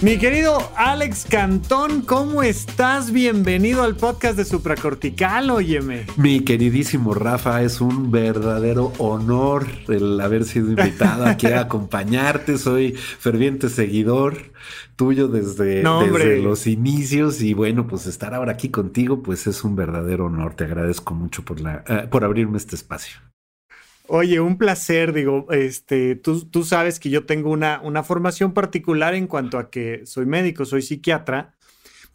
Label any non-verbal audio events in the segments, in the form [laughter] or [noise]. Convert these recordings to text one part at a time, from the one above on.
Mi querido Alex Cantón, ¿cómo estás? Bienvenido al podcast de Supracortical, óyeme. Mi queridísimo Rafa, es un verdadero honor el haber sido invitado aquí a [laughs] acompañarte. Soy ferviente seguidor tuyo desde, desde, los inicios y bueno, pues estar ahora aquí contigo, pues es un verdadero honor. Te agradezco mucho por, la, uh, por abrirme este espacio. Oye, un placer, digo, este, tú, tú sabes que yo tengo una, una formación particular en cuanto a que soy médico, soy psiquiatra,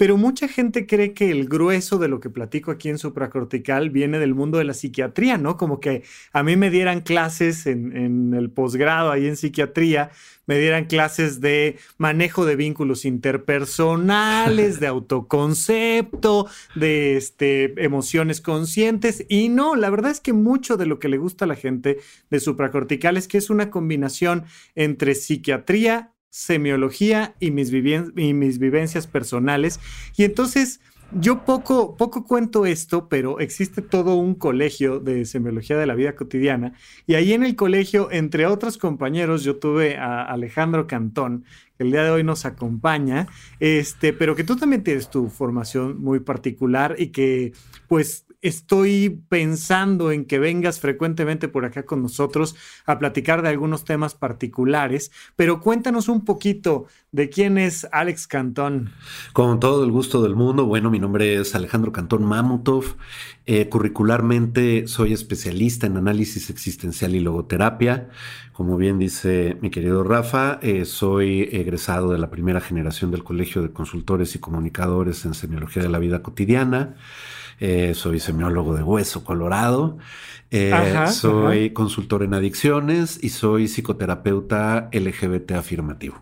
pero mucha gente cree que el grueso de lo que platico aquí en supracortical viene del mundo de la psiquiatría, ¿no? Como que a mí me dieran clases en, en el posgrado ahí en psiquiatría, me dieran clases de manejo de vínculos interpersonales, de [laughs] autoconcepto, de este, emociones conscientes. Y no, la verdad es que mucho de lo que le gusta a la gente de supracortical es que es una combinación entre psiquiatría, semiología y mis, y mis vivencias personales. Y entonces yo poco, poco cuento esto, pero existe todo un colegio de semiología de la vida cotidiana. Y ahí en el colegio, entre otros compañeros, yo tuve a Alejandro Cantón, que el día de hoy nos acompaña, este, pero que tú también tienes tu formación muy particular y que pues estoy pensando en que vengas frecuentemente por acá con nosotros a platicar de algunos temas particulares, pero cuéntanos un poquito de quién es Alex Cantón. Con todo el gusto del mundo, bueno, mi nombre es Alejandro Cantón Mamutov. Eh, curricularmente soy especialista en análisis existencial y logoterapia. Como bien dice mi querido Rafa, eh, soy egresado de la primera generación del Colegio de Consultores y Comunicadores en Semiología de la Vida Cotidiana. Eh, soy semiólogo de hueso colorado, eh, ajá, soy ajá. consultor en adicciones y soy psicoterapeuta LGBT afirmativo.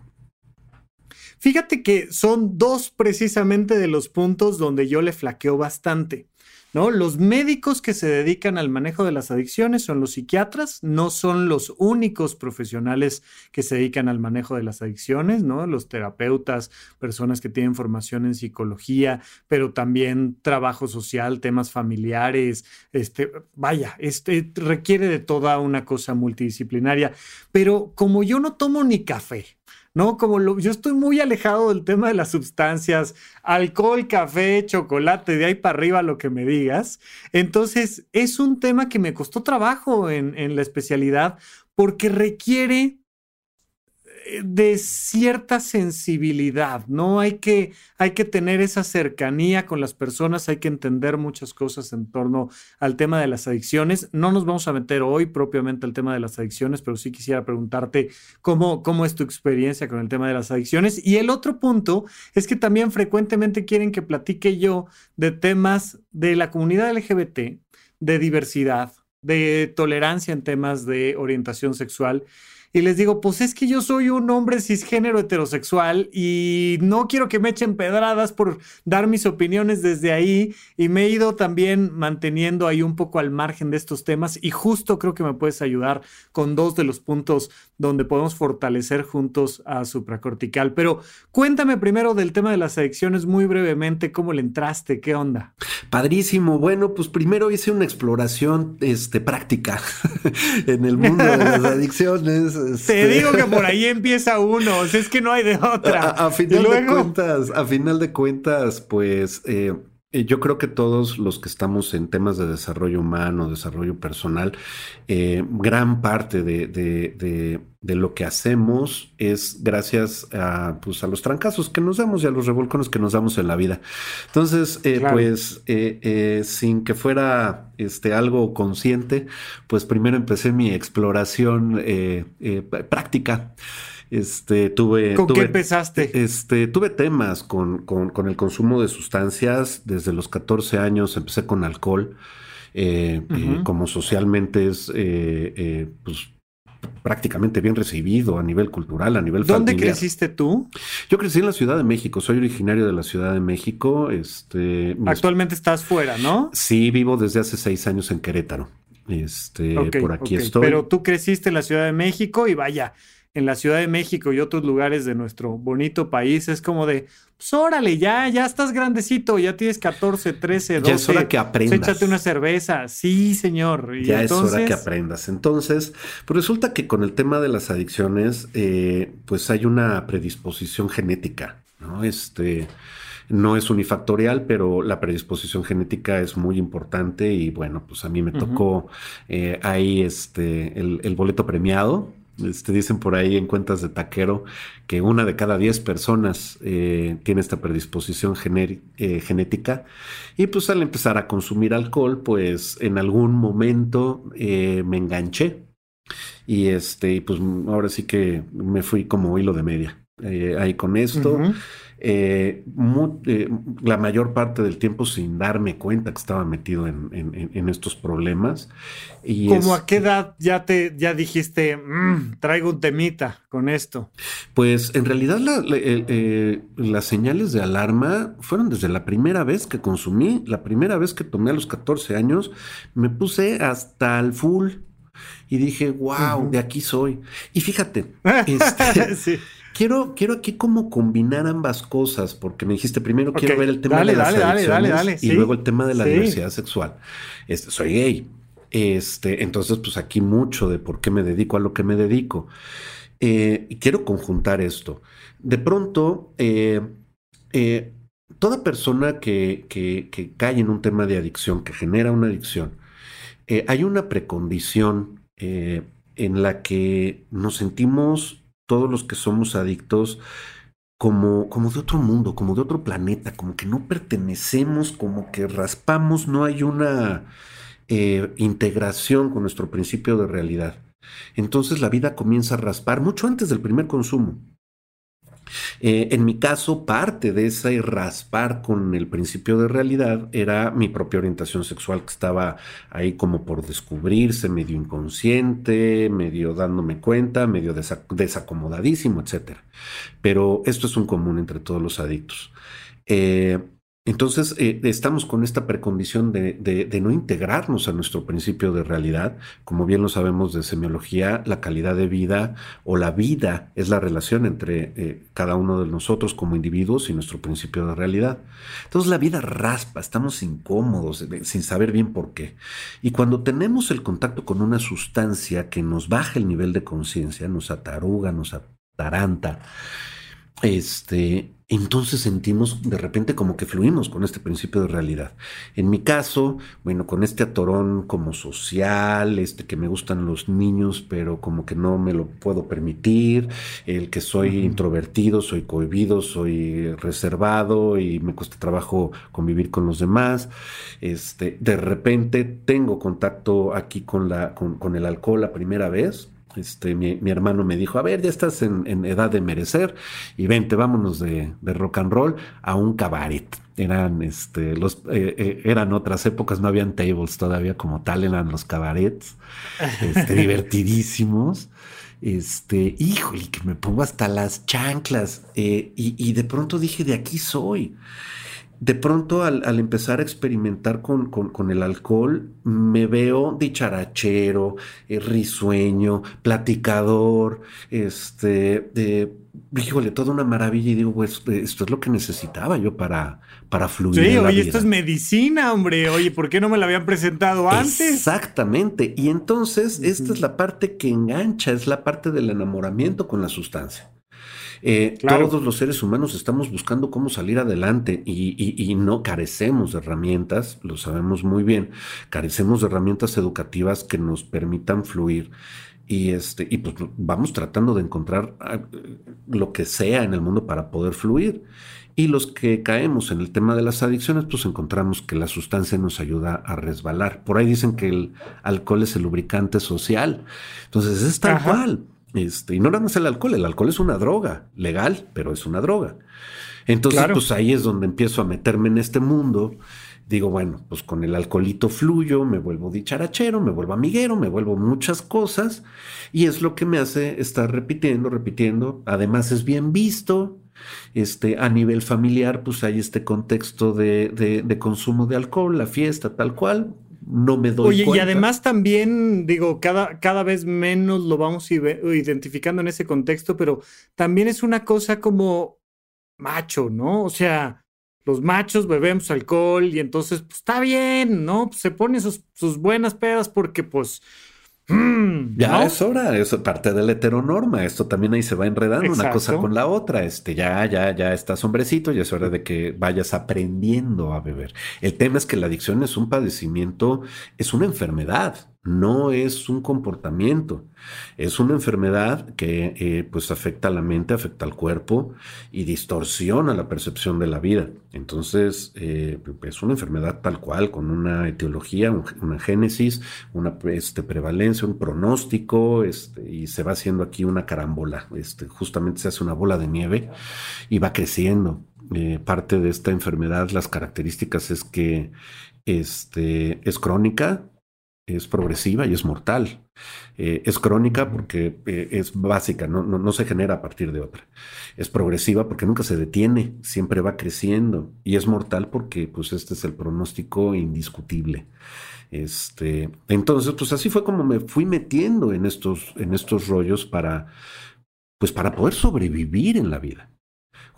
Fíjate que son dos precisamente de los puntos donde yo le flaqueo bastante. ¿No? Los médicos que se dedican al manejo de las adicciones son los psiquiatras, no son los únicos profesionales que se dedican al manejo de las adicciones, ¿no? Los terapeutas, personas que tienen formación en psicología, pero también trabajo social, temas familiares, este, vaya, este requiere de toda una cosa multidisciplinaria. Pero como yo no tomo ni café, ¿no? Como lo, yo estoy muy alejado del tema de las sustancias, alcohol, café, chocolate, de ahí para arriba lo que me digas. Entonces, es un tema que me costó trabajo en, en la especialidad porque requiere de cierta sensibilidad, ¿no? Hay que, hay que tener esa cercanía con las personas, hay que entender muchas cosas en torno al tema de las adicciones. No nos vamos a meter hoy propiamente al tema de las adicciones, pero sí quisiera preguntarte cómo, cómo es tu experiencia con el tema de las adicciones. Y el otro punto es que también frecuentemente quieren que platique yo de temas de la comunidad LGBT, de diversidad, de tolerancia en temas de orientación sexual y les digo, pues es que yo soy un hombre cisgénero heterosexual y no quiero que me echen pedradas por dar mis opiniones desde ahí y me he ido también manteniendo ahí un poco al margen de estos temas y justo creo que me puedes ayudar con dos de los puntos donde podemos fortalecer juntos a supracortical. Pero cuéntame primero del tema de las adicciones muy brevemente, cómo le entraste, qué onda. Padrísimo, bueno, pues primero hice una exploración este, práctica [laughs] en el mundo de las [laughs] adicciones. Este... Te digo que por ahí [laughs] empieza uno, o sea, es que no hay de otra. A, a final luego... de cuentas, a final de cuentas, pues eh, yo creo que todos los que estamos en temas de desarrollo humano, desarrollo personal, eh, gran parte de, de, de, de, lo que hacemos es gracias a, pues, a los trancazos que nos damos y a los revolcones que nos damos en la vida. Entonces, eh, claro. pues, eh, sin que fuera este, algo consciente, pues primero empecé mi exploración eh, práctica. Este, tuve, ¿Con tuve, qué empezaste? Este, tuve temas con, con, con, el consumo de sustancias. Desde los 14 años empecé con alcohol. Eh, uh -huh. eh, como socialmente es, eh, pues, prácticamente bien recibido a nivel cultural, a nivel ¿Dónde creciste tú? Yo crecí en la Ciudad de México, soy originario de la Ciudad de México. Este, Actualmente estás fuera, ¿no? Sí, vivo desde hace seis años en Querétaro. Este, por aquí estoy. Pero tú creciste en la Ciudad de México y vaya, en la Ciudad de México y otros lugares de nuestro bonito país es como de, pues órale, ya, ya estás grandecito, ya tienes 14, 13, 12. Ya es hora que aprendas. Échate una cerveza. Sí, señor. ya es hora que aprendas. Entonces, pues resulta que con el tema de las adicciones, eh, pues hay una predisposición genética, ¿no? Este no es unifactorial, pero la predisposición genética es muy importante y bueno, pues a mí me tocó eh, ahí este, el, boleto premiado. Este, dicen por ahí en cuentas de taquero que una de cada diez personas eh, tiene esta predisposición eh, genética y pues al empezar a consumir alcohol pues en algún momento me enganché y este pues ahora sí que me fui como hilo de media ahí con esto eh, eh, la mayor parte del tiempo sin darme cuenta que estaba metido en, estos problemas. Y ¿Cómo a qué edad ya te ya dijiste, mm, traigo un temita con esto? Pues en realidad eh, las señales de alarma fueron desde la primera vez que consumí, la primera vez que tomé a los 14 años, me puse hasta el full y dije, wow, de aquí soy. Y fíjate, [laughs] este, sí. Quiero, quiero aquí como combinar ambas cosas, porque me dijiste primero quiero ver el tema de las adicciones y luego el tema de la diversidad sexual. Este, soy gay. Este, entonces, pues aquí mucho de por qué me dedico a lo que me dedico. Eh, y quiero conjuntar esto. De pronto, eh, eh, toda persona que, que, que, cae en un tema de adicción, que genera una adicción, hay una precondición en la que nos sentimos todos los que somos adictos como, como de otro mundo, como de otro planeta, como que no pertenecemos, como que raspamos, no hay una eh, integración con nuestro principio de realidad. Entonces la vida comienza a raspar mucho antes del primer consumo. Eh, en mi caso, parte de ese raspar con el principio de realidad era mi propia orientación sexual que estaba ahí como por descubrirse, medio inconsciente, medio dándome cuenta, medio desacomodadísimo, etc. Pero esto es un común entre todos los adictos. Eh, entonces, eh, estamos con esta precondición de, no integrarnos a nuestro principio de realidad. Como bien lo sabemos de semiología, la calidad de vida o la vida es la relación entre eh, cada uno de nosotros como individuos y nuestro principio de realidad. Entonces, la vida raspa, estamos incómodos, sin saber bien por qué. Y cuando tenemos el contacto con una sustancia que nos baja el nivel de conciencia, nos ataruga, nos ataranta, este, entonces sentimos de repente como que fluimos con este principio de realidad. En mi caso, bueno, con este atorón como social, este que me gustan los niños, pero como que no me lo puedo permitir, el que soy introvertido, soy cohibido, soy reservado y me cuesta trabajo convivir con los demás. Este, de repente tengo contacto aquí con la con, con el alcohol la primera vez este, mi, hermano me dijo, a ver, ya estás en, edad de merecer y vente, vámonos de, rock and roll a un cabaret. Eran, este, los, eh, eh, eran otras épocas, no habían tables todavía como tal, eran los cabarets, este, [laughs] divertidísimos. Este, híjole, que me pongo hasta las chanclas. Eh, y, y de pronto dije, de aquí soy de pronto al, empezar a experimentar con, el alcohol, me veo dicharachero, eh, risueño, platicador, este, de, híjole, toda una maravilla y digo, pues esto es lo que necesitaba yo para, para fluir. Sí, oye, esto es medicina, hombre, oye, ¿por qué no me la habían presentado antes? Exactamente, y entonces esta es la parte que engancha, es la parte del enamoramiento con la sustancia. Eh, todos los seres humanos estamos buscando cómo salir adelante y, no carecemos de herramientas, lo sabemos muy bien, carecemos de herramientas educativas que nos permitan fluir. Y, este, y pues vamos tratando de encontrar ah, lo que sea en el mundo para poder fluir. Y los que caemos en el tema de las adicciones, pues encontramos que la sustancia nos ayuda a resbalar. Por ahí dicen que el alcohol es el lubricante social. Entonces es tal cual. Este, y no nada más el alcohol, el alcohol es una droga, legal, pero es una droga. Entonces, pues ahí es donde empiezo a meterme en este mundo digo, bueno, pues con el alcoholito fluyo, me vuelvo dicharachero, me vuelvo amiguero, me vuelvo muchas cosas y es lo que me hace estar repitiendo, repitiendo. Además es bien visto. Este, a nivel familiar, pues hay este contexto de, de consumo de alcohol, la fiesta, tal cual no me doy Oye, y además también, digo, cada, cada vez menos lo vamos identificando en ese contexto, pero también es una cosa como macho, ¿no? O sea, los machos bebemos alcohol y entonces, pues está bien, ¿no? se ponen sus, sus buenas pedas porque, pues, Mm, ya es hora, es parte de la heteronorma. Esto también ahí se va enredando una cosa con la otra. Este, ya, ya, ya estás hombrecito y es hora de que vayas aprendiendo a beber. El tema es que la adicción es un padecimiento, es una enfermedad no es un comportamiento, es una enfermedad que eh, pues afecta a la mente, afecta al cuerpo y distorsiona la percepción de la vida. Entonces eh, es una enfermedad tal cual, con una etiología, una génesis, una este, prevalencia, un pronóstico este, y se va haciendo aquí una carambola. Este, justamente se hace una bola de nieve y va creciendo. Eh, parte de esta enfermedad, las características es que este, es crónica, es progresiva y es mortal. Eh, es crónica porque eh, es básica, no, no, se genera a partir de otra. Es progresiva porque nunca se detiene, siempre va creciendo. Y es mortal porque pues este es el pronóstico indiscutible. Este, entonces, pues así fue como me fui metiendo en estos, en estos rollos para, pues para poder sobrevivir en la vida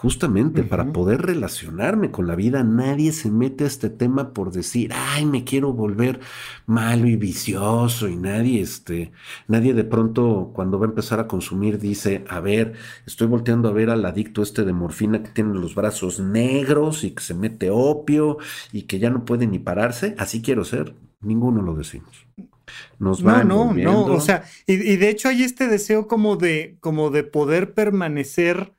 justamente para poder relacionarme con la vida, nadie se mete a este tema por decir, ay, me quiero volver malo y vicioso y nadie, este, nadie de pronto cuando va a empezar a consumir dice, a ver, estoy volteando a ver al adicto este de morfina que tiene los brazos negros y que se mete opio y que ya no puede ni pararse, así quiero ser, ninguno lo decimos. Nos no, no, no, o sea, y, y, de hecho hay este deseo como de, como de poder permanecer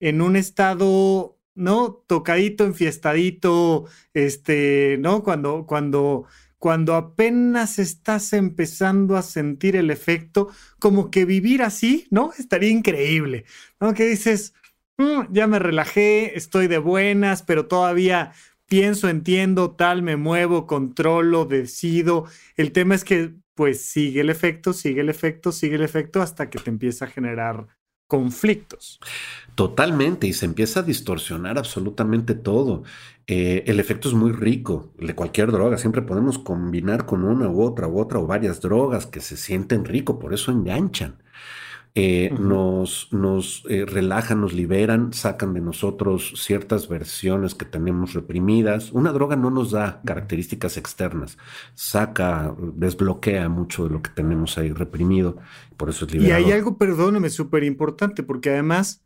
en un estado, ¿no? Tocadito, enfiestadito, este, ¿no? Cuando, cuando, cuando apenas estás empezando a sentir el efecto, como que vivir así, ¿no? Estaría increíble, ¿no? Que dices, mm, ya me relajé, estoy de buenas, pero todavía pienso, entiendo, tal, me muevo, controlo, decido. El tema es que, pues, sigue el efecto, sigue el efecto, sigue el efecto hasta que te empieza a generar conflictos. Totalmente, y se empieza a distorsionar absolutamente todo. Eh, el efecto es muy rico de cualquier droga. Siempre podemos combinar con una u otra u otra o varias drogas que se sienten rico, por eso enganchan. Eh, nos, nos eh, relajan, nos liberan, sacan de nosotros ciertas versiones que tenemos reprimidas. Una droga no nos da características externas, saca, desbloquea mucho de lo que tenemos ahí reprimido, por eso es liberador. Y hay algo, perdóname, súper importante, porque además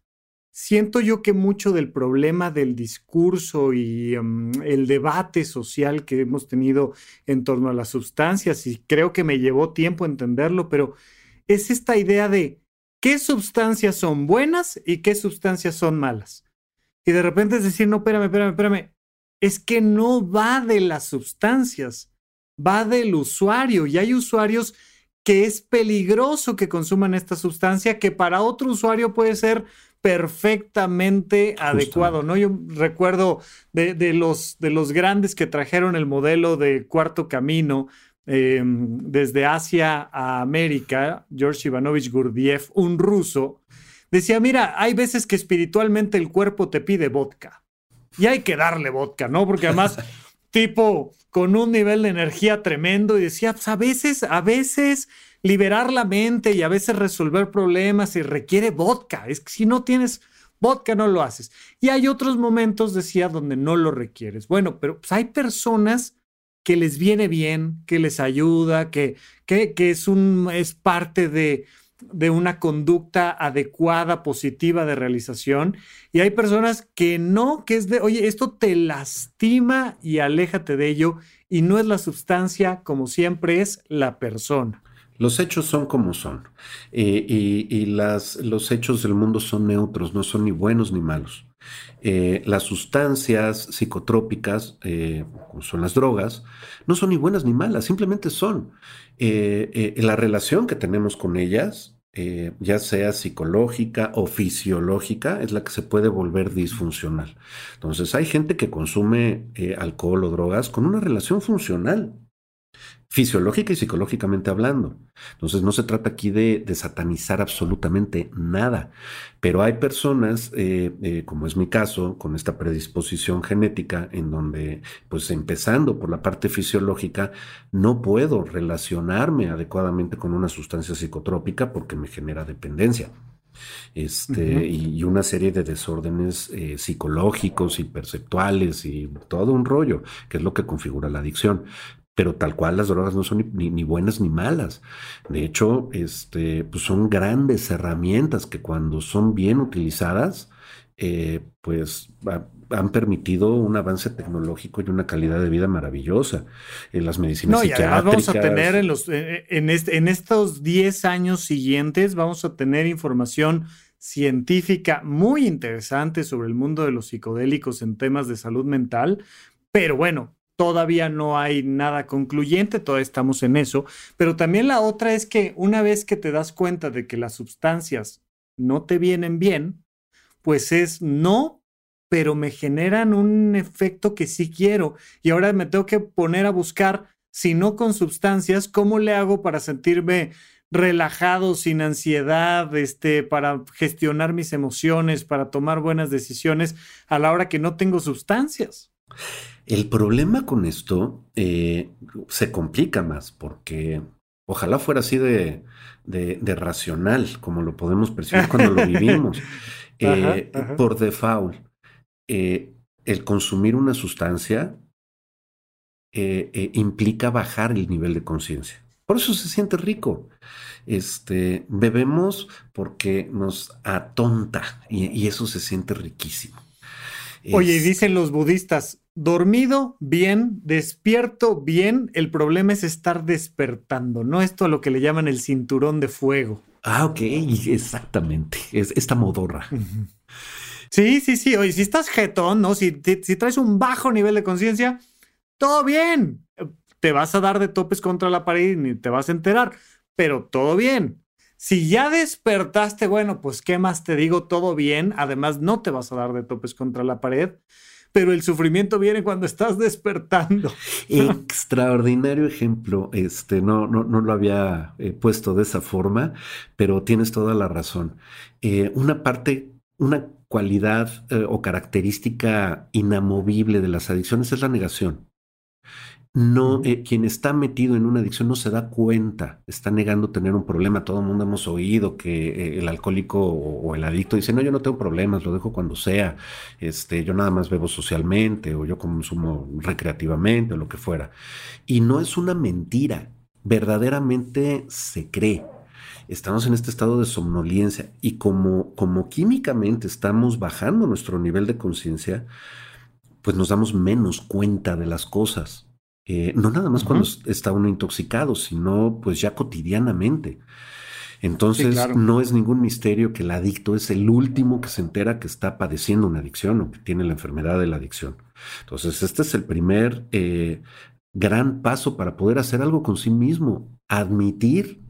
siento yo que mucho del problema del discurso y mm, el debate social que hemos tenido en torno a las sustancias, y creo que me llevó tiempo entenderlo, pero es esta idea de qué sustancias son buenas y qué sustancias son malas. Y de repente es decir, no, espérame, espérame, espérame. Es que no va de las sustancias, va del usuario. Y hay usuarios que es peligroso que consuman esta sustancia, que para otro usuario puede ser perfectamente adecuado, ¿no? Yo recuerdo de, de, los, de los grandes que trajeron el modelo de cuarto camino, Em, desde Asia a América, George Ivanovich Gurdjieff, un ruso, decía, mira, hay veces que espiritualmente el cuerpo te pide vodka y hay que darle vodka, ¿no? Porque además, [laughs] tipo, con un nivel de energía tremendo y decía, pues a veces, a veces liberar la mente y a veces resolver problemas y requiere vodka. Es que si no tienes vodka no lo haces. Y hay otros momentos, decía, donde no lo requieres. Bueno, pero pues, hay personas que les viene bien, que les ayuda, que, que, que es, un, es parte de, de una conducta adecuada, positiva de realización. Y hay personas que no, que es de, oye, esto te lastima y aléjate de ello. Y no es la sustancia, como siempre, es la persona. Los hechos son como son. Eh, y, y las, los hechos del mundo son neutros, no son ni buenos ni malos. Eh, las sustancias psicotrópicas, eh, como son las drogas, no son ni buenas ni malas, simplemente son. Eh, la relación que tenemos con ellas ya sea psicológica o fisiológica, es la que se puede volver disfuncional. Entonces, hay gente que consume alcohol o drogas con una relación funcional fisiológica y psicológicamente hablando. Entonces no se trata aquí de, satanizar absolutamente nada, pero hay personas, eh, eh, como es mi caso, con esta predisposición genética, en donde, pues empezando por la parte fisiológica, no puedo relacionarme adecuadamente con una sustancia psicotrópica porque me genera dependencia. Este, y, una serie de desórdenes eh, psicológicos y perceptuales y todo un rollo, que es lo que configura la adicción pero tal cual las drogas no son ni, buenas ni malas. De hecho, este, pues son grandes herramientas que cuando son bien utilizadas, eh, pues han permitido un avance tecnológico y una calidad de vida maravillosa en las medicinas no, y vamos a tener en, los, eh, en, este, en estos 10 años siguientes, vamos a tener información científica muy interesante sobre el mundo de los psicodélicos en temas de salud mental. Pero bueno, todavía no hay nada concluyente, todavía estamos en eso, pero también la otra es que una vez que te das cuenta de que las sustancias no te vienen bien, pues es no, pero me generan un efecto que sí quiero y ahora me tengo que poner a buscar, si no con sustancias, cómo le hago para sentirme relajado, sin ansiedad, este, para gestionar mis emociones, para tomar buenas decisiones a la hora que no tengo sustancias. El problema con esto eh, se complica más porque ojalá fuera así de, racional, como lo podemos percibir cuando lo vivimos. [laughs] Eh, por default, eh, el consumir una sustancia implica bajar el nivel de conciencia. Por eso se siente rico. Este, bebemos porque nos atonta y, eso se siente riquísimo. Oye, y dicen los budistas, dormido bien, despierto bien, el problema es estar despertando, no esto a lo que le llaman el cinturón de fuego. Ah, ok, exactamente, es esta modorra. Sí, sí, sí, oye, si estás jetón, ¿no? Si, si traes un bajo nivel de conciencia, todo bien. Te vas a dar de topes contra la pared y ni te vas a enterar, pero todo bien. Si ya despertaste, bueno, pues qué más te digo, todo bien. Además, no te vas a dar de topes contra la pared pero el sufrimiento viene cuando estás despertando. [laughs] Extraordinario ejemplo. Este, no, no, no lo había eh, puesto de esa forma, pero tienes toda la razón. Eh, una parte, una cualidad eh, o característica inamovible de las adicciones es la negación no, eh, quien está metido en una adicción no se da cuenta, está negando tener un problema. Todo el mundo hemos oído que eh, el alcohólico o, el adicto dice, no, yo no tengo problemas, lo dejo cuando sea, este, yo nada más bebo socialmente o yo consumo recreativamente o lo que fuera. Y no es una mentira, verdaderamente se cree. Estamos en este estado de somnolencia y como, como químicamente estamos bajando nuestro nivel de conciencia, pues nos damos menos cuenta de las cosas. Eh, no nada más cuando está uno intoxicado, sino pues ya cotidianamente. Entonces no es ningún misterio que el adicto es el último que se entera que está padeciendo una adicción o que tiene la enfermedad de la adicción. Entonces este es el primer eh, gran paso para poder hacer algo con sí mismo, admitir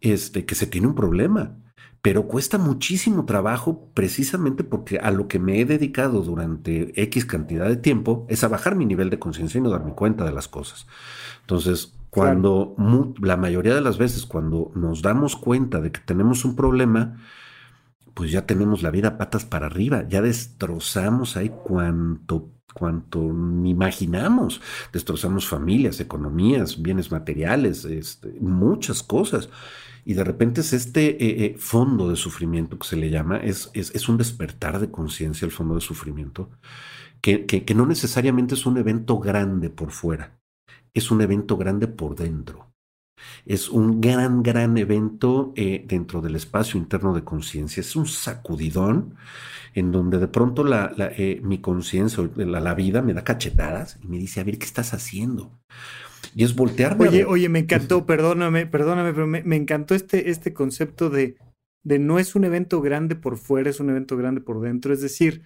este, que se tiene un problema pero cuesta muchísimo trabajo precisamente porque a lo que me he dedicado durante X cantidad de tiempo es a bajar mi nivel de conciencia y no darme cuenta de las cosas. Entonces, cuando la mayoría de las veces cuando nos damos cuenta de que tenemos un problema, pues ya tenemos la vida patas para arriba, ya destrozamos ahí cuanto cuanto imaginamos. Destrozamos familias, economías, bienes materiales, este, muchas cosas. Y de repente es este eh, eh, fondo de sufrimiento que se le llama, es, es, un despertar de conciencia el fondo de sufrimiento, que, que, no necesariamente es un evento grande por fuera, es un evento grande por dentro. Es un gran, gran evento eh, dentro del espacio interno de conciencia. Es un sacudidón en donde de pronto la, mi conciencia, la, la, vida me da cachetadas y me dice, a ver, ¿qué estás haciendo? Y es voltearme. Oye, oye, me encantó, perdóname, perdóname, pero me, encantó este, este concepto de, de no es un evento grande por fuera, es un evento grande por dentro. Es decir,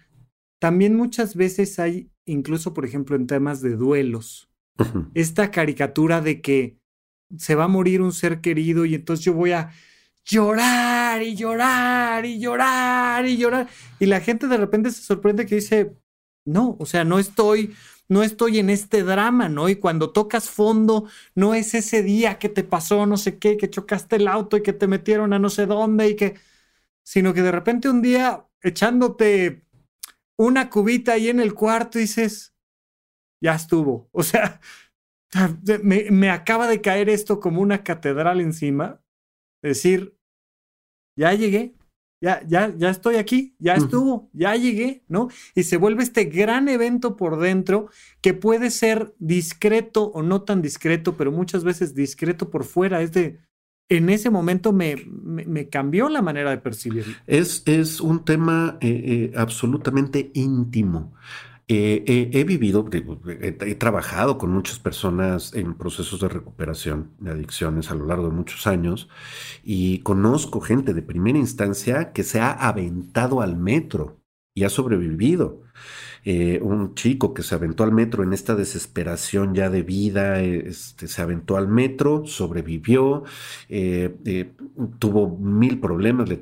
también muchas veces hay, incluso por ejemplo en temas de duelos, esta caricatura de que se va a morir un ser querido y entonces yo voy a llorar y llorar y llorar y llorar. Y la gente de repente se sorprende que dice, no, o sea, no estoy, no estoy en este drama, ¿no? Y cuando tocas fondo, no es ese día que te pasó no sé qué, que chocaste el auto y que te metieron a no sé dónde y que, sino que de repente un día echándote una cubita ahí en el cuarto dices, ya estuvo. O sea, me, me acaba de caer esto como una catedral encima. Decir, ya llegué, ya, ya, ya estoy aquí, ya estuvo, ya llegué, ¿no? Y se vuelve este gran evento por dentro que puede ser discreto o no tan discreto, pero muchas veces discreto por fuera. Es de, en ese momento me, me, cambió la manera de percibirlo. Es, es un tema eh, eh, absolutamente íntimo. Eh, he vivido, he, trabajado con muchas personas en procesos de recuperación de adicciones a lo largo de muchos años y conozco gente de primera instancia que se ha aventado al metro y ha sobrevivido. Eh, un chico que se aventó al metro en esta desesperación ya de vida, este, se aventó al metro, sobrevivió, eh, eh, tuvo mil problemas, le,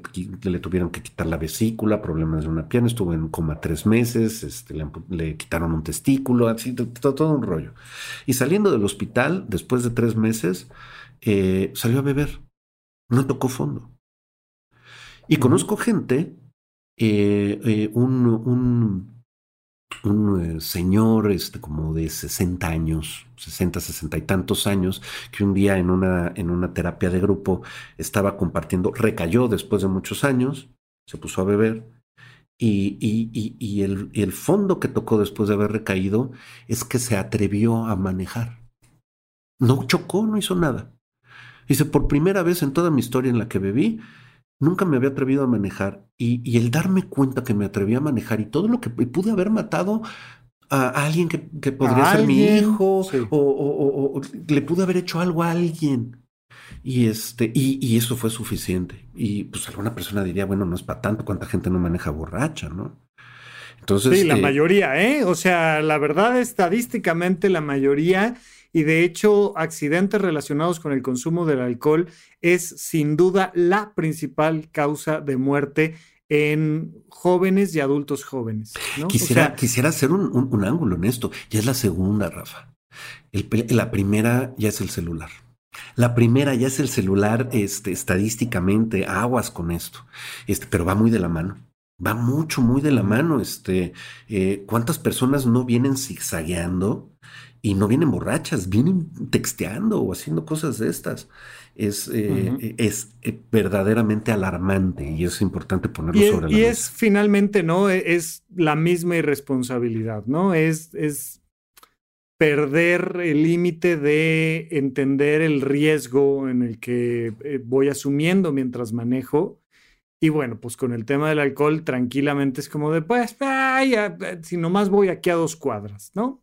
tuvieron que quitar la vesícula, problemas de una pierna, estuvo en coma tres meses, este, le, quitaron un testículo, así, todo, todo, un rollo. Y saliendo del hospital, después de tres meses, salió a beber, no tocó fondo. Y conozco gente, un un eh, señor este, como de 60 años, 60, 60 y tantos años, que un día en una, en una terapia de grupo estaba compartiendo, recayó después de muchos años, se puso a beber y, y, y, el, el fondo que tocó después de haber recaído es que se atrevió a manejar. No chocó, no hizo nada. Dice, por primera vez en toda mi historia en la que bebí, nunca me había atrevido a manejar y, el darme cuenta que me atreví a manejar y todo lo que pude haber matado a alguien que, podría ser mi hijo o, le pude haber hecho algo a alguien. Y, este, y, eso fue suficiente. Y pues alguna persona diría, bueno, no es para tanto, cuánta gente no maneja borracha, ¿no? Entonces, sí, la eh, mayoría, ¿eh? O sea, la verdad, estadísticamente, la mayoría y de hecho accidentes relacionados con el consumo del alcohol es sin duda la principal causa de muerte en jóvenes y adultos jóvenes. Quisiera, quisiera hacer un, ángulo en esto. Ya es la segunda, Rafa. la primera ya es el celular. La primera ya es el celular, este, estadísticamente, aguas con esto. Este, pero va muy de la mano. Va mucho, muy de la mano. Este, eh, ¿Cuántas personas no vienen zigzagueando y no vienen borrachas, vienen texteando o haciendo cosas de estas. Es, eh, es eh, verdaderamente alarmante y es importante ponerlo sobre la mesa. Y es finalmente, ¿no? E, es la misma irresponsabilidad, ¿no? Es, es perder el límite de entender el riesgo en el que eh, voy asumiendo mientras manejo. Y bueno, pues con el tema del alcohol, tranquilamente es como de, pues, ay, si nomás voy aquí a dos cuadras, ¿no?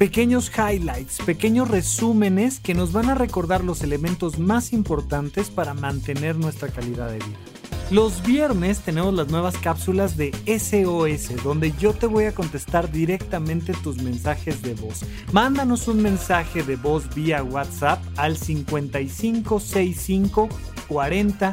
Pequeños highlights, pequeños resúmenes que nos van a recordar los elementos más importantes para mantener nuestra calidad de vida. Los viernes tenemos las nuevas cápsulas de SOS, donde yo te voy a contestar directamente tus mensajes de voz. Mándanos un mensaje de voz vía WhatsApp al 5565 40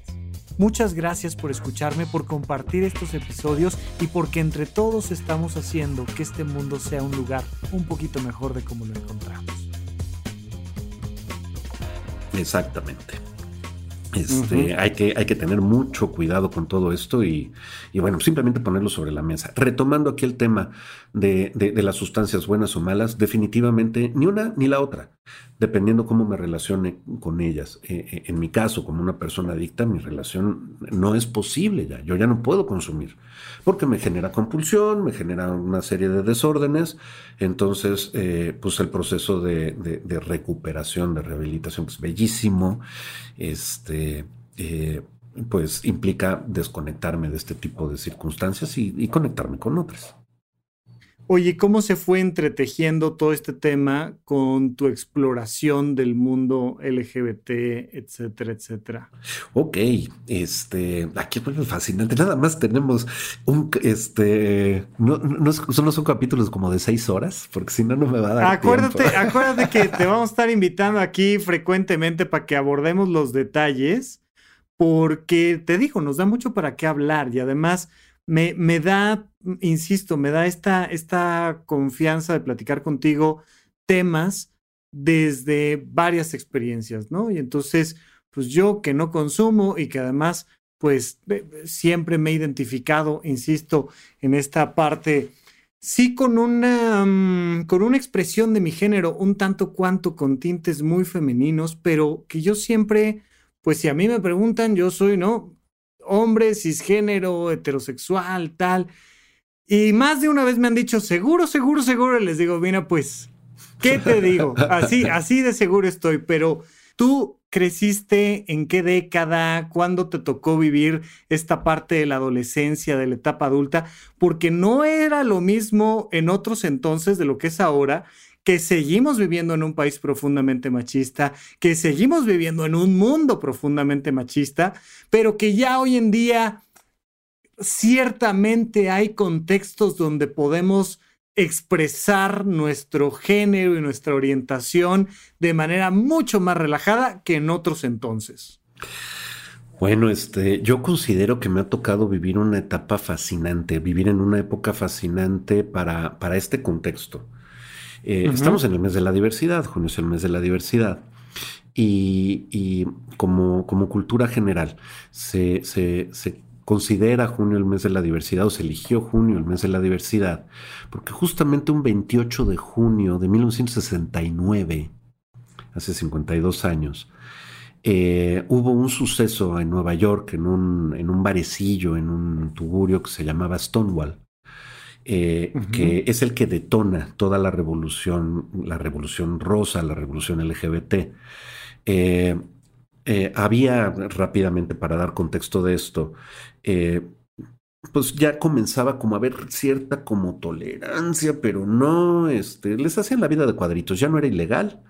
Muchas gracias por escucharme, por compartir estos episodios y porque entre todos estamos haciendo que este mundo sea un lugar un poquito mejor de como lo encontramos. Exactamente. Este, hay, que, hay que tener mucho cuidado con todo esto y, y, bueno, simplemente ponerlo sobre la mesa. Retomando aquí el tema de, de, las sustancias buenas o malas, definitivamente ni una ni la otra, dependiendo cómo me relacione con ellas. Eh, eh, en mi caso, como una persona adicta, mi relación no es posible ya, yo ya no puedo consumir, porque me genera compulsión, me genera una serie de desórdenes, entonces, eh, pues el proceso de, recuperación, de rehabilitación, pues bellísimo, este pues implica desconectarme de este tipo de circunstancias y, conectarme con otras. Oye, ¿cómo se fue entretejiendo todo este tema con tu exploración del mundo LGBT, etcétera, etcétera? Ok, este, aquí vuelve fascinante. [laughs] Nada más tenemos un, este, no, no, son capítulos como de seis horas, porque si no, no me va a dar. Acuérdate, [laughs] acuérdate que te vamos a estar invitando aquí frecuentemente para que abordemos los detalles porque te digo, nos da mucho para qué hablar y además me, me da, insisto, me da esta, esta confianza de platicar contigo temas desde varias experiencias, ¿no? Y entonces, pues yo que no consumo y que además, pues siempre me he identificado, insisto, en esta parte, sí con una, mm, con una expresión de mi género un tanto cuanto con tintes muy femeninos, pero que yo siempre pues si a mí me preguntan, yo soy, ¿no? Hombre, cisgénero, heterosexual, tal. Y más de una vez me han dicho, seguro, seguro, seguro. les digo, mira, pues, ¿qué te digo? Así, [laughs] así de seguro estoy. Pero tú creciste en qué década, cuándo te tocó vivir esta parte de la adolescencia, de la etapa adulta, porque no era lo mismo en otros entonces de lo que es ahora que seguimos viviendo en un país profundamente machista, que seguimos viviendo en un mundo profundamente machista, pero que ya hoy en día ciertamente hay contextos donde podemos expresar nuestro género y nuestra orientación de manera mucho más relajada que en otros entonces. Bueno, este, yo considero que me ha tocado vivir una etapa fascinante, vivir en una época fascinante para, para este contexto. Eh, estamos en el mes de la diversidad, junio es el mes de la diversidad. Y, como, como, cultura general, se, considera junio el mes de la diversidad o se eligió junio el mes de la diversidad, porque justamente un 28 de junio de 1969, hace 52 años, eh, hubo un suceso en Nueva York, en un, en un barecillo, en un tugurio que se llamaba Stonewall, eh, que es el que detona toda la revolución, la revolución rosa, la revolución LGBT. Eh, eh, había rápidamente, para dar contexto de esto, pues ya comenzaba como a haber cierta como tolerancia, pero no, este, les hacían la vida de cuadritos, ya no era ilegal,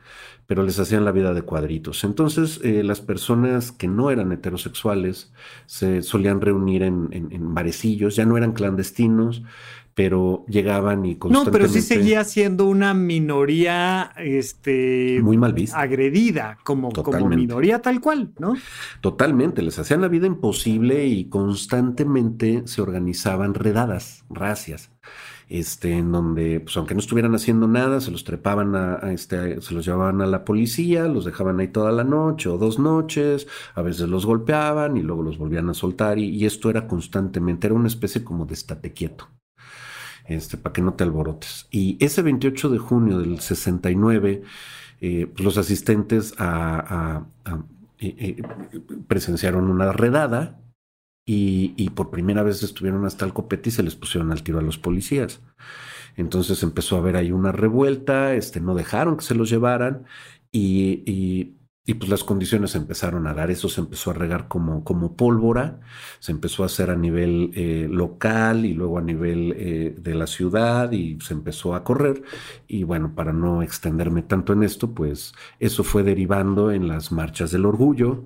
pero les hacían la vida de cuadritos. Entonces, las personas que no eran heterosexuales se solían reunir en, en, en, barecillos, ya no eran clandestinos, pero llegaban y constantemente... No, pero sí seguía siendo una minoría, este... Muy mal vista. Agredida, como, como minoría tal cual, ¿no? Totalmente, les hacían la vida imposible y constantemente se organizaban redadas, racias, este, en donde, pues aunque no estuvieran haciendo nada, se los trepaban a, este, se los llevaban a la policía, los dejaban ahí toda la noche o dos noches, a veces los golpeaban y luego los volvían a soltar y, y esto era constantemente, era una especie como de estate quieto este, para que no te alborotes. Y ese 28 de junio del 69, eh, pues los asistentes eh, eh, presenciaron una redada y, por primera vez estuvieron hasta el copete y se les pusieron al tiro a los policías. Entonces empezó a haber ahí una revuelta, este, no dejaron que se los llevaran y pues las condiciones empezaron a dar, eso se empezó a regar como, como pólvora, se empezó a hacer a nivel eh, local y luego a nivel eh, de la ciudad y se empezó a correr. Y bueno, para no extenderme tanto en esto, pues eso fue derivando en las marchas del orgullo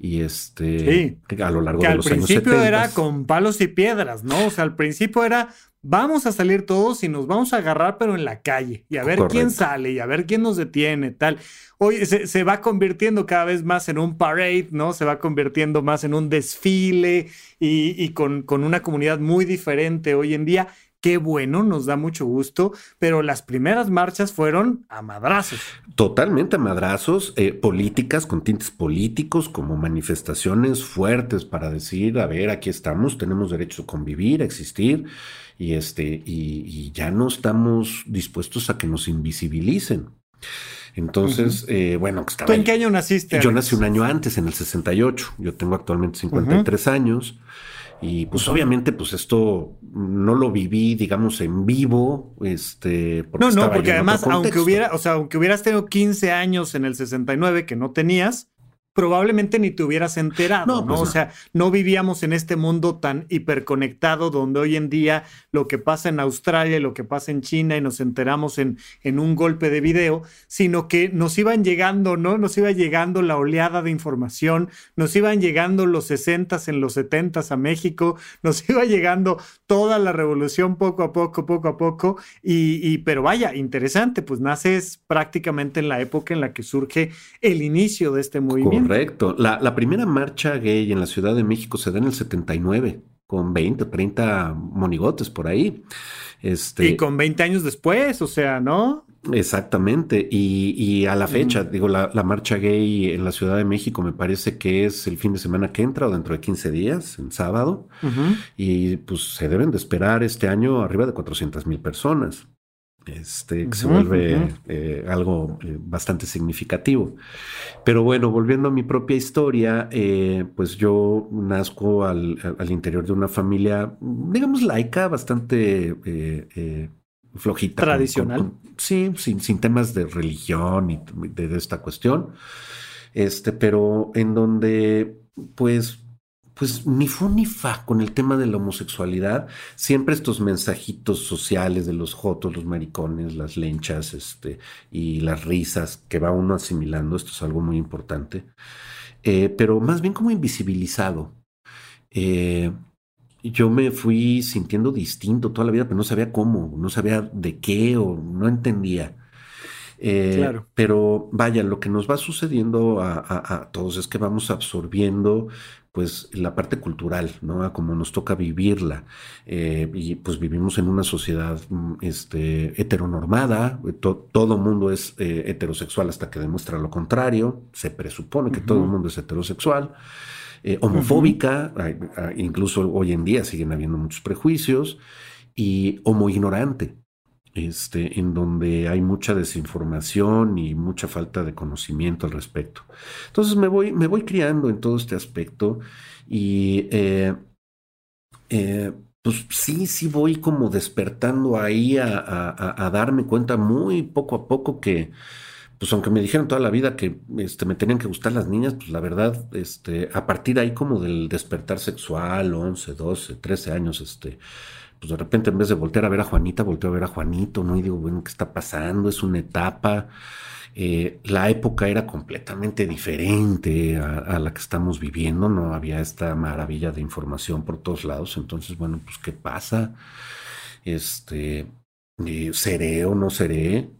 y este a lo largo de los años 70. Al principio era con palos y piedras, ¿no? O sea, al principio era vamos a salir todos y nos vamos a agarrar, pero en la calle, y a ver quién sale, y a ver quién nos detiene, tal. Hoy se, va convirtiendo cada vez más en un parade, ¿no? Se va convirtiendo más en un desfile y, con, con, una comunidad muy diferente hoy en día, qué bueno, nos da mucho gusto, pero las primeras marchas fueron a madrazos. Totalmente a madrazos, eh, políticas con tintes políticos, como manifestaciones fuertes para decir, a ver, aquí estamos, tenemos derecho a convivir, a existir, y, este, y, ya no estamos dispuestos a que nos invisibilicen. Entonces, eh, bueno, estaba ¿Tú en qué año naciste? Yo nací un año antes, en el 68. Yo tengo actualmente 53 años. Y pues obviamente, pues esto no lo viví, digamos, en vivo. Este, no, no, porque además, aunque hubiera, o sea, aunque hubieras tenido 15 años en el 69 que no tenías, probablemente ni te hubieras enterado, ¿no? Pues o sea, no vivíamos en este mundo tan hiperconectado donde hoy en día lo que pasa en Australia, lo que pasa en China y nos enteramos en, en un golpe de video, sino que nos iban llegando, ¿no? Nos iba llegando la oleada de información, nos iban llegando los 60s en los 70s a México, [laughs] nos iba llegando toda la revolución poco a poco, poco a poco, y, y pero vaya, interesante, pues naces prácticamente en la época en la que surge el inicio de este movimiento. Correcto. La, primera marcha gay en la Ciudad de México se da en el 79, con 20, 30 monigotes por ahí. Este, y con 20 años después, o sea, ¿no? Exactamente. Y, a la fecha, digo, la, marcha gay en la Ciudad de México me parece que es el fin de semana que entra o dentro de 15 días, en sábado. Y pues se deben de esperar este año arriba de 400 mil personas este, que se vuelve eh, algo eh, bastante significativo. Pero bueno, volviendo a mi propia historia, eh, pues yo nazco al, interior de una familia, digamos, laica, bastante flojita. Tradicional. sí, sin, sin, temas de religión y de, de esta cuestión. Este, pero en donde, pues, pues ni fu ni fa con el tema de la homosexualidad. Siempre estos mensajitos sociales de los jotos, los maricones, las lenchas, este, y las risas que va uno asimilando. Esto es algo muy importante. Eh, pero más bien como invisibilizado. Eh, yo me fui sintiendo distinto toda la vida, pero no sabía cómo, no sabía de qué o no entendía. Eh, claro. Pero vaya, lo que nos va sucediendo a, a, todos es que vamos absorbiendo pues la parte cultural, ¿no? como nos toca vivirla. Eh, y pues vivimos en una sociedad mm, este, heteronormada, todo mundo es eh, heterosexual hasta que demuestra lo contrario, se presupone que todo el mundo es heterosexual. Eh, homofóbica, incluso hoy en día siguen habiendo muchos prejuicios, y homoignorante, este, en donde hay mucha desinformación y mucha falta de conocimiento al respecto. Entonces me voy, me voy criando en todo este aspecto y eh, eh, pues sí, sí voy como despertando ahí a, darme cuenta muy poco a poco que, pues aunque me dijeron toda la vida que este, me tenían que gustar las niñas, pues la verdad, este, a partir ahí como del despertar sexual, 11, 12, 13 años, este, pues de repente en vez de voltear a ver a Juanita, volteo a ver a Juanito, ¿no? Y digo, bueno, ¿qué está pasando? Es una etapa. Eh, la época era completamente diferente a, la que estamos viviendo, no había esta maravilla de información por todos lados. Entonces, bueno, pues, ¿qué pasa? Este, eh, ¿seré o no seré?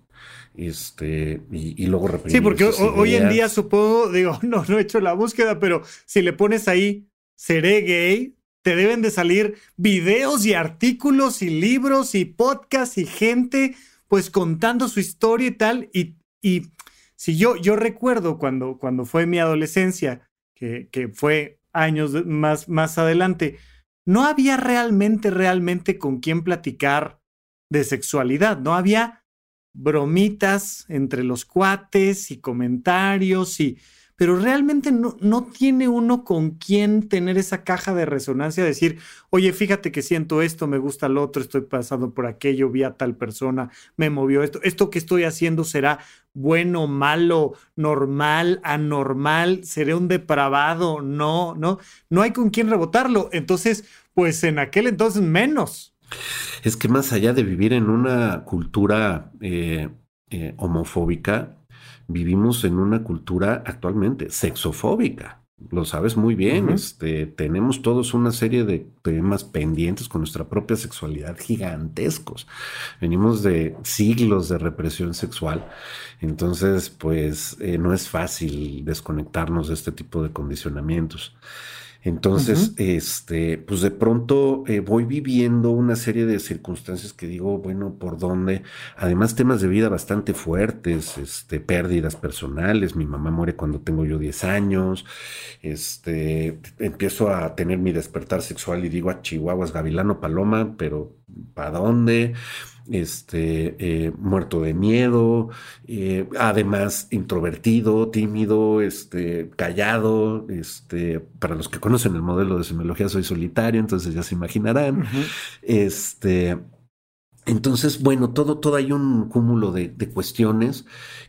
Este, y, luego reprimir Sí, porque hoy en día supongo, [laughs] digo, no, no he hecho la búsqueda, pero si le pones ahí, seré gay, te deben de salir videos y artículos y libros y podcasts y gente pues contando su historia y tal. Y, y si yo, yo recuerdo cuando, cuando fue mi adolescencia, que, que fue años más, más adelante, no había realmente, realmente con quién platicar de sexualidad, no había bromitas entre los cuates y comentarios y pero realmente no, no tiene uno con quién tener esa caja de resonancia, decir, oye, fíjate que siento esto, me gusta lo otro, estoy pasando por aquello, vi a tal persona, me movió esto, esto que estoy haciendo será bueno, malo, normal, anormal, seré un depravado, no, no, no hay con quién rebotarlo. Entonces, pues en aquel entonces menos. Es que más allá de vivir en una cultura eh, eh, homofóbica, vivimos en una cultura actualmente sexofóbica. Lo sabes muy bien, este, tenemos todos una serie de temas pendientes con nuestra propia sexualidad gigantescos. Venimos de siglos de represión sexual, entonces pues eh, no es fácil desconectarnos de este tipo de condicionamientos. Entonces, este, pues de pronto eh, voy viviendo una serie de circunstancias que digo, bueno, ¿por dónde? Además, temas de vida bastante fuertes, este, pérdidas personales. Mi mamá muere cuando tengo yo 10 años. Este, empiezo a tener mi despertar sexual y digo a Chihuahuas, Gavilano, Paloma, pero ¿para dónde? Este, eh, muerto de miedo, eh, además introvertido, tímido, este, callado, este, para los que conocen el modelo de semiología soy solitario, entonces ya se imaginarán, este, entonces, bueno, todo, todo hay un cúmulo de, cuestiones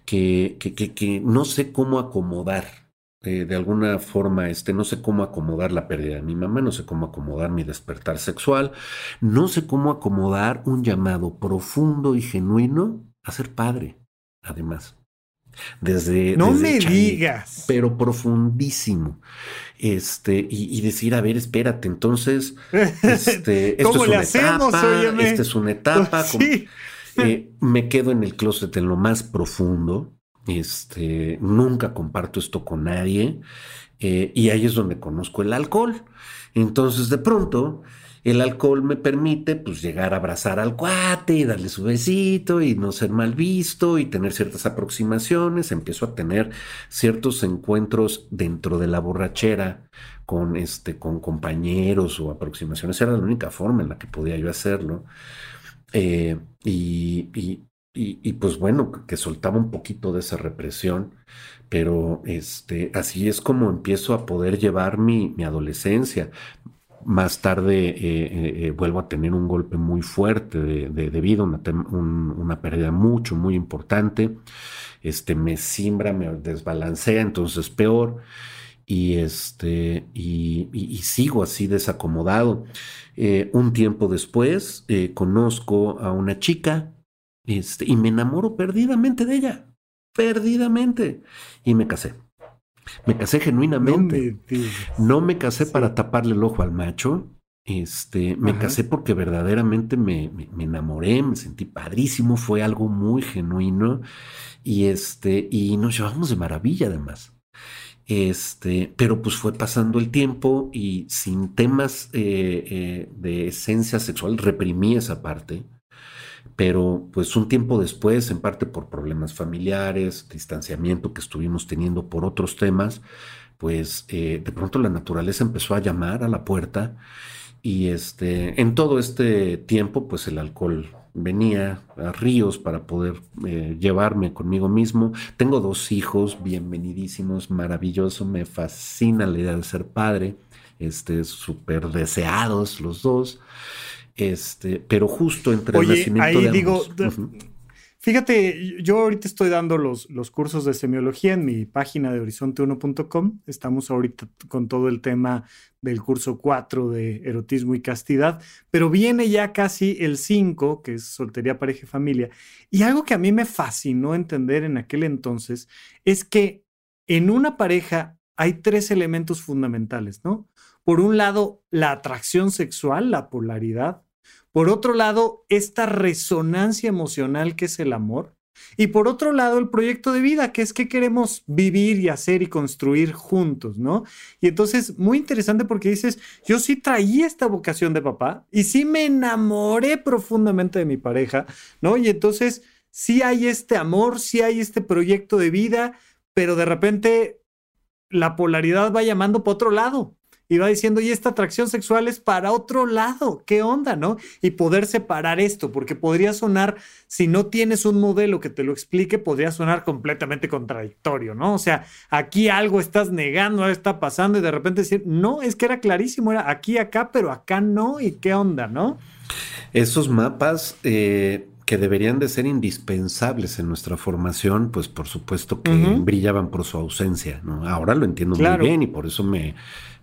que, que, que no sé cómo acomodar eh, de alguna forma, este, no sé cómo acomodar la pérdida de mi mamá, no sé cómo acomodar mi despertar sexual, no sé cómo acomodar un llamado profundo y genuino a ser padre, además. Desde. No me digas. Pero profundísimo. Este, y, decir, a ver, espérate, entonces, [laughs] este, esto es una etapa, esta es una etapa. [laughs] Eh, me quedo en el closet en lo más profundo este, nunca comparto esto con nadie. Eh, y ahí es donde conozco el alcohol. Entonces, de pronto, el alcohol me permite pues llegar a abrazar al cuate y darle su besito y no ser mal visto y tener ciertas aproximaciones. Empiezo a tener ciertos encuentros dentro de la borrachera con este, con compañeros o aproximaciones. Era la única forma en la que podía yo hacerlo. Eh, y, y, pues bueno, que soltaba un poquito de esa represión, pero este, así es como empiezo a poder llevar mi, adolescencia. Más tarde eh, eh, eh, vuelvo a tener un golpe muy fuerte de, vida, una, pérdida mucho, muy importante. Este, me simbra, me desbalancea, entonces peor. Y, este, y, sigo así desacomodado. un tiempo después conozco a una chica este, y me enamoro perdidamente de ella, perdidamente. Y me casé. Me casé genuinamente. No me, casé para taparle el ojo al macho. Este, me casé porque verdaderamente me, me, enamoré, me sentí padrísimo, fue algo muy genuino y este, y nos llevamos de maravilla además. Este, pero pues fue pasando el tiempo y sin temas eh, eh, de esencia sexual reprimí esa parte pero pues un tiempo después, en parte por problemas familiares, distanciamiento que estuvimos teniendo por otros temas, pues eh, de pronto la naturaleza empezó a llamar a la puerta y este, en todo este tiempo, pues el alcohol venía a ríos para poder eh, llevarme conmigo mismo. Tengo dos hijos bienvenidísimos, maravilloso, me fascina la idea de ser padre, este, súper deseados los dos. Este, pero justo entre el nacimiento de digo, fíjate, yo ahorita estoy dando los, los cursos de semiología en mi página de horizonte1.com. Estamos ahorita con todo el tema del curso 4 de erotismo y castidad, pero viene ya casi el 5, que es soltería, pareja y familia. Y algo que a mí me fascinó entender en aquel entonces es que en una pareja hay tres elementos fundamentales, ¿no? Por un lado, la atracción sexual, la polaridad. Por otro lado, esta resonancia emocional que es el amor. Y por otro lado, el proyecto de vida, que es que queremos vivir y hacer y construir juntos, ¿no? Y entonces, muy interesante porque dices, yo sí traía esta vocación de papá y sí me enamoré profundamente de mi pareja, ¿no? Y entonces, sí hay este amor, sí hay este proyecto de vida, pero de repente la polaridad va llamando por otro lado y va diciendo, y esta atracción sexual es para otro lado, ¿qué onda, no? Y poder separar esto, porque podría sonar, si no tienes un modelo que te lo explique, podría sonar completamente contradictorio, ¿no? O sea, aquí algo estás negando, algo está pasando y de repente decir, no, es que era clarísimo, era aquí, acá, pero acá no, ¿y qué onda, no? Esos mapas... Eh, que deberían de ser indispensables en nuestra formación, pues por supuesto que brillaban por su ausencia. ¿no? Ahora lo entiendo muy bien y por eso me,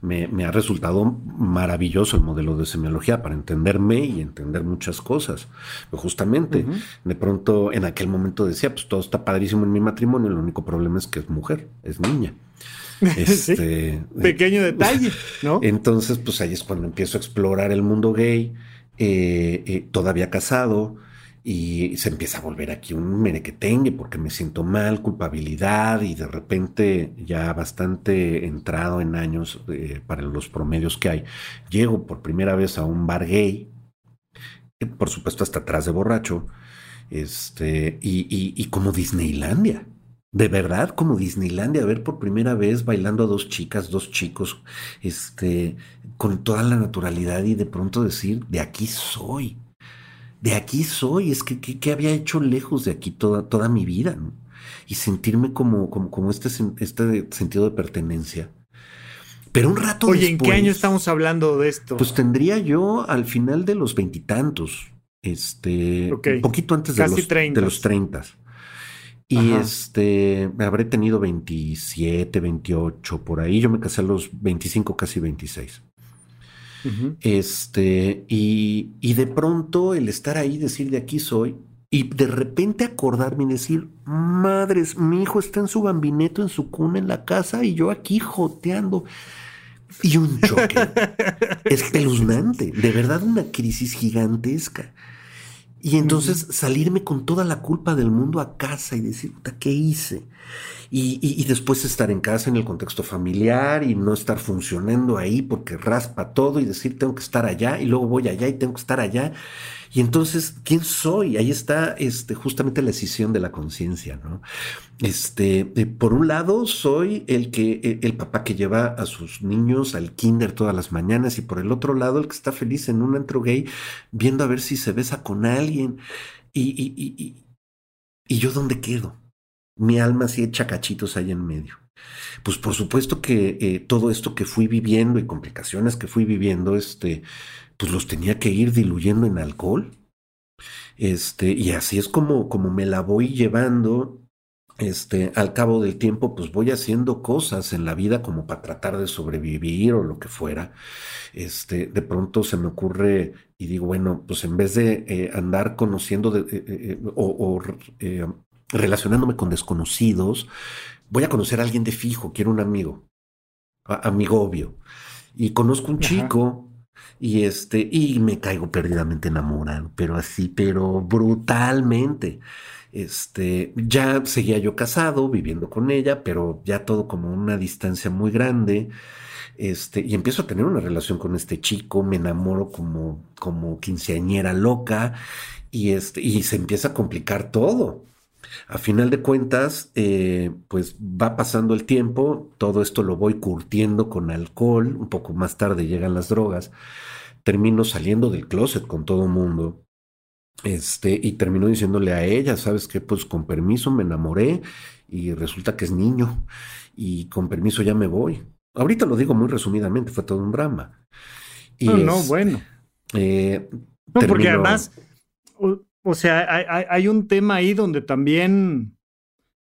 me, ha resultado maravilloso el modelo de semiología para entenderme y entender muchas cosas. Pues justamente, de pronto en aquel momento decía, pues todo está padrísimo en mi matrimonio, el único problema es que es mujer, es niña. [laughs] Este, Pequeño detalle, ¿no? [laughs] Entonces, pues ahí es cuando empiezo a explorar el mundo gay, eh, eh, todavía casado, y se empieza a volver aquí un merequetengue porque me siento mal, culpabilidad y de repente ya bastante entrado en años eh, para los promedios que hay, llego por primera vez a un bar gay, por supuesto hasta atrás de borracho, este, y, y como Disneylandia. De verdad, como Disneylandia, ver por primera vez bailando a dos chicas, dos chicos, este, con toda la naturalidad y de pronto decir, de aquí soy de aquí soy, es que, que, había hecho lejos de aquí toda, toda mi vida, ¿no? Y sentirme como, como, como este, este sentido de pertenencia. Pero un rato Oye, ¿en qué año estamos hablando de esto? Pues tendría yo al final de los veintitantos, este, un poquito antes de los, de los 30. Y este, habré tenido 27, 28 por ahí. Yo me casé a los 25, casi 26. Este, y, y, de pronto el estar ahí, decir de aquí soy, y de repente acordarme y decir, madres, mi hijo está en su bambineto, en su cuna, en la casa, y yo aquí joteando. Y un choque [laughs] espeluznante, de verdad una crisis gigantesca. Y entonces salirme con toda la culpa del mundo a casa y decir, ¿qué hice? y, después estar en casa en el contexto familiar y no estar funcionando ahí porque raspa todo y decir tengo que estar allá y luego voy allá y tengo que estar allá. Y entonces, ¿quién soy? Ahí está este, justamente la decisión de la conciencia, ¿no? Este, eh, por un lado, soy el que, e, el papá que lleva a sus niños al kinder todas las mañanas, y por el otro lado, el que está feliz en un antro gay, viendo a ver si se besa con alguien. Y, y, y, y yo dónde quedo? mi alma así hecha cachitos ahí en medio. Pues por supuesto que eh, todo esto que fui viviendo y complicaciones que fui viviendo, este, pues los tenía que ir diluyendo en alcohol. Este, y así es como, como me la voy llevando. Este, al cabo del tiempo, pues voy haciendo cosas en la vida como para tratar de sobrevivir o lo que fuera. Este, de pronto se me ocurre y digo, bueno, pues en vez de eh, andar conociendo de, eh, o, relacionándome con desconocidos, voy a conocer a alguien de fijo, quiero un amigo, amigo obvio. Y conozco un chico y este, y me caigo perdidamente enamorado, pero así, pero brutalmente. Este, ya seguía yo casado, viviendo con ella, pero ya todo como una distancia muy grande. Este, y empiezo a tener una relación con este chico, me enamoro como, como quinceañera loca, y este, y se empieza a complicar todo. A final de cuentas, eh, pues va pasando el tiempo, todo esto lo voy curtiendo con alcohol, un poco más tarde llegan las drogas, termino saliendo del closet con todo el mundo, este, y termino diciéndole a ella, ¿sabes qué? Pues con permiso me enamoré y resulta que es niño y con permiso ya me voy. Ahorita lo digo muy resumidamente, fue todo un drama. Y no, no, bueno. Eh, no, porque además o sea, hay, un tema ahí donde también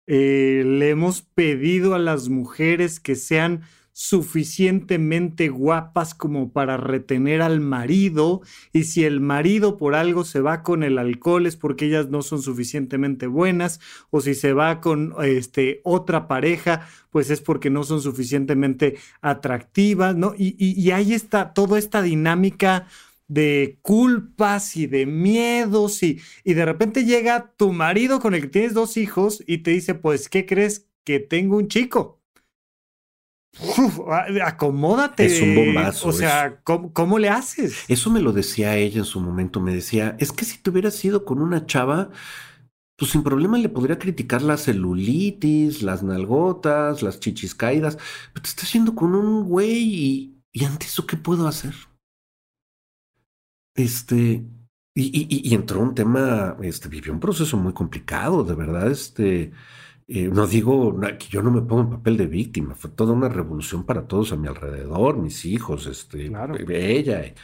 eh, le hemos pedido a las mujeres que sean suficientemente guapas como para retener al marido y si el marido por algo se va con el alcohol es porque ellas no son suficientemente buenas o si se va con este otra pareja pues es porque no son suficientemente atractivas, ¿no? Y, y, y ahí está toda esta dinámica de culpas y de miedos y, y de repente llega tu marido con el que tienes dos hijos y te dice, pues, ¿qué crees? Que tengo un chico. acomódate. Es un bombazo. O sea, ¿cómo, le haces? Eso me lo decía ella en su momento. Me decía, es que si te hubieras ido con una chava, pues sin problema le podría criticar la celulitis, las nalgotas, las chichis caídas, pero te estás yendo con un güey y, y ante eso, ¿qué puedo hacer? Este, y, entró un tema, este, vivió un proceso muy complicado, de verdad, este, eh, no digo que yo no me pongo en papel de víctima, fue toda una revolución para todos a mi alrededor, mis hijos, este, ella,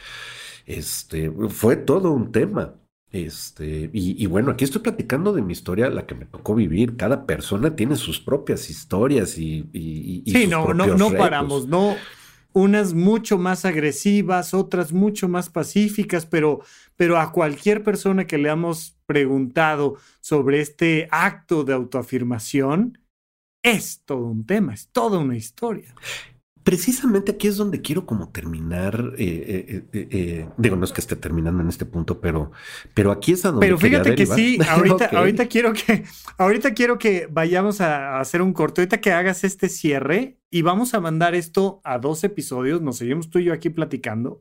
este, fue todo un tema. Este, y, bueno, aquí estoy platicando de mi historia, la que me tocó vivir. Cada persona tiene sus propias historias y, y, sí, no, no, no paramos, no, unas mucho más agresivas, otras mucho más pacíficas, pero, pero a cualquier persona que le hemos preguntado sobre este acto de autoafirmación, es todo un tema, es toda una historia. Precisamente aquí es donde quiero como terminar, eh, eh, eh, digo, no es que esté terminando en este punto, pero, pero aquí es a donde Pero fíjate que sí, [laughs] ahorita, ahorita quiero que, ahorita quiero que vayamos a hacer un corto, ahorita que hagas este cierre y vamos a mandar esto a dos episodios, nos seguimos tú y yo aquí platicando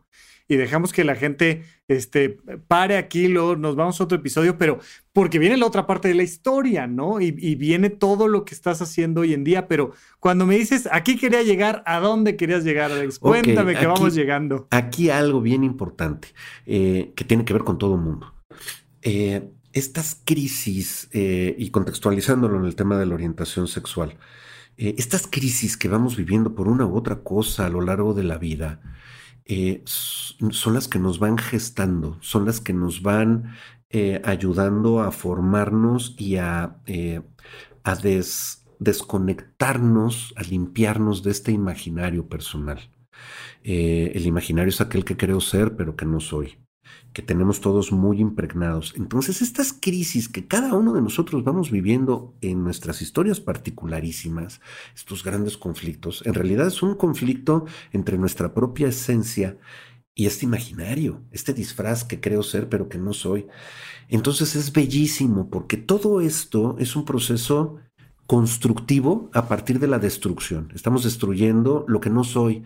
y dejamos que la gente este, pare aquí, luego nos vamos a otro episodio, pero porque viene la otra parte de la historia, ¿no? Y, viene todo lo que estás haciendo hoy en día, pero cuando me dices, aquí quería llegar, ¿a dónde querías llegar, Alex? Cuéntame que vamos llegando. Aquí algo bien importante eh, que tiene que ver con todo el mundo. Eh, estas crisis, eh, y contextualizándolo en el tema de la orientación sexual, estas crisis que vamos viviendo por una u otra cosa a lo largo de la vida, eh, son las que nos van gestando, son las que nos van eh, ayudando a formarnos y a, eh, a desconectarnos, a limpiarnos de este imaginario personal. el imaginario es aquel que creo ser, pero que no soy que tenemos todos muy impregnados. Entonces, estas crisis que cada uno de nosotros vamos viviendo en nuestras historias particularísimas, estos grandes conflictos, en realidad es un conflicto entre nuestra propia esencia y este imaginario, este disfraz que creo ser pero que no soy. Entonces es bellísimo porque todo esto es un proceso constructivo a partir de la destrucción. Estamos destruyendo lo que no soy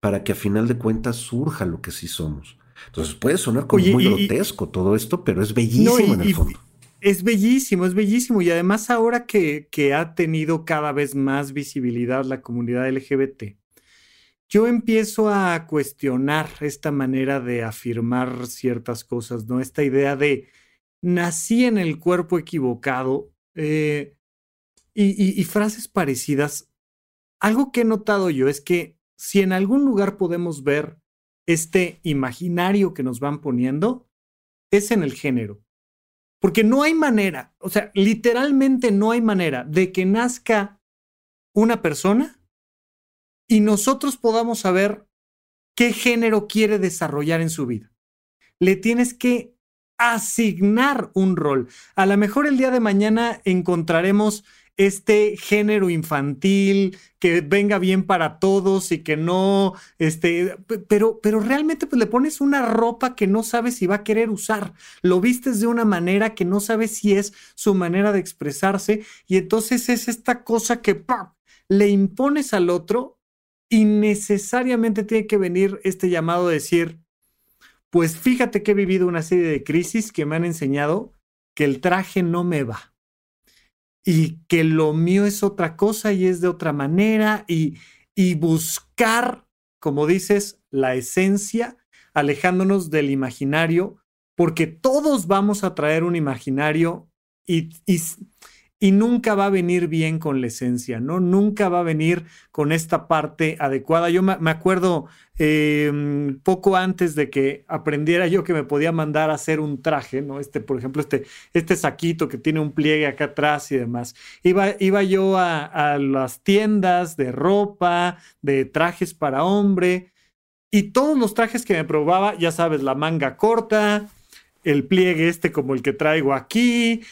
para que a final de cuentas surja lo que sí somos. Entonces puede sonar como muy grotesco todo esto, pero es bellísimo en el fondo. Es bellísimo, es bellísimo. Y además ahora que, que ha tenido cada vez más visibilidad la comunidad LGBT, yo empiezo a cuestionar esta manera de afirmar ciertas cosas, ¿no? Esta idea de nací en el cuerpo equivocado eh, y, y frases parecidas. Algo que he notado yo es que si en algún lugar podemos ver este imaginario que nos van poniendo es en el género. Porque no hay manera, o sea, literalmente no hay manera de que nazca una persona y nosotros podamos saber qué género quiere desarrollar en su vida. Le tienes que asignar un rol. A lo mejor el día de mañana encontraremos este género infantil que venga bien para todos y que no, este, pero, pero realmente pues le pones una ropa que no sabes si va a querer usar, lo vistes de una manera que no sabes si es su manera de expresarse y entonces es esta cosa que le impones al otro y necesariamente tiene que venir este llamado de decir, pues fíjate que he vivido una serie de crisis que me han enseñado que el traje no me va y que lo mío es otra cosa y es de otra manera y, y buscar, como dices, la esencia, alejándonos del imaginario, porque todos vamos a traer un imaginario y, y nunca va a venir bien con la esencia, ¿no? Nunca va a venir con esta parte adecuada. Yo me acuerdo em, poco antes de que aprendiera yo que me podía mandar a hacer un traje, ¿no? Este, por ejemplo, este, este saquito que tiene un pliegue acá atrás y demás. Iba, iba yo a, a las tiendas de ropa, de trajes para hombre, y todos los trajes que me probaba, ya sabes, la manga corta, el pliegue este como el que traigo aquí,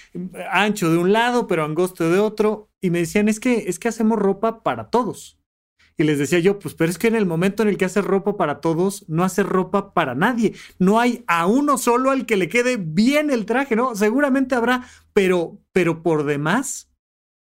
ancho de un lado, pero angosto de otro. Y me decían, es que, es que hacemos ropa para todos. Y les decía yo, pues, pero es que en el momento en el que hace ropa para todos, no hace ropa para nadie. No hay a uno solo al que le quede bien el traje, ¿no? Seguramente habrá, pero, pero por demás,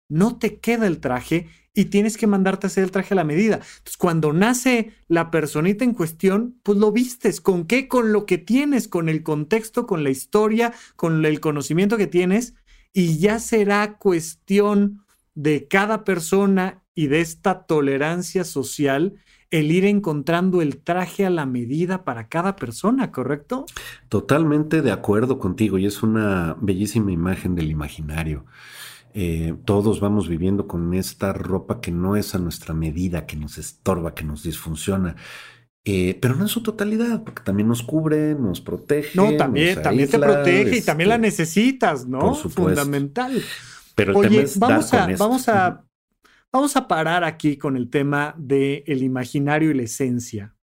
no te queda el traje y tienes que mandarte a hacer el traje a la medida. Entonces, cuando nace la personita en cuestión, pues lo vistes. ¿Con qué? Con lo que tienes, con el contexto, con la historia, con el conocimiento que tienes. Y ya será cuestión de cada persona y de esta tolerancia social el ir encontrando el traje a la medida para cada persona, ¿correcto? Totalmente de acuerdo contigo y es una bellísima imagen del imaginario. Eh, todos vamos viviendo con esta ropa que no es a nuestra medida, que nos estorba, que nos disfunciona. Eh, pero no en su totalidad, porque también nos cubre, nos protege. No, también, también te protege y también la este, necesitas, ¿no? Por Fundamental. Pero Oye, vamos a, vamos a, vamos a parar aquí con el tema del el imaginario y la esencia.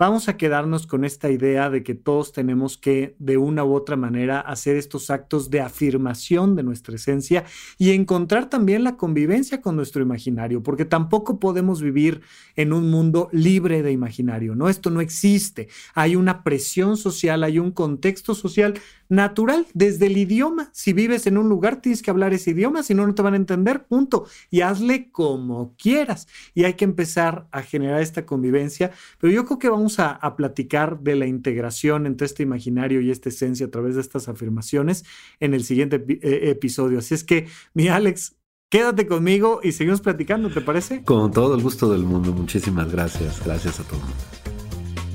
Vamos a quedarnos con esta idea de que todos tenemos que, de una u otra manera, hacer estos actos de afirmación de nuestra esencia y encontrar también la convivencia con nuestro imaginario, porque tampoco podemos vivir en un mundo libre de imaginario, ¿no? Esto no existe. Hay una presión social, hay un contexto social natural desde el idioma. Si vives en un lugar, tienes que hablar ese idioma, si no, no te van a entender, punto. Y hazle como quieras. Y hay que empezar a generar esta convivencia. Pero yo creo que vamos a, platicar de la integración entre este imaginario y esta esencia a través de estas afirmaciones en el siguiente eh, episodio. Así es que, mi Alex, Quédate conmigo y seguimos platicando, ¿te parece? Con todo el gusto del mundo. Muchísimas gracias. Gracias a todos.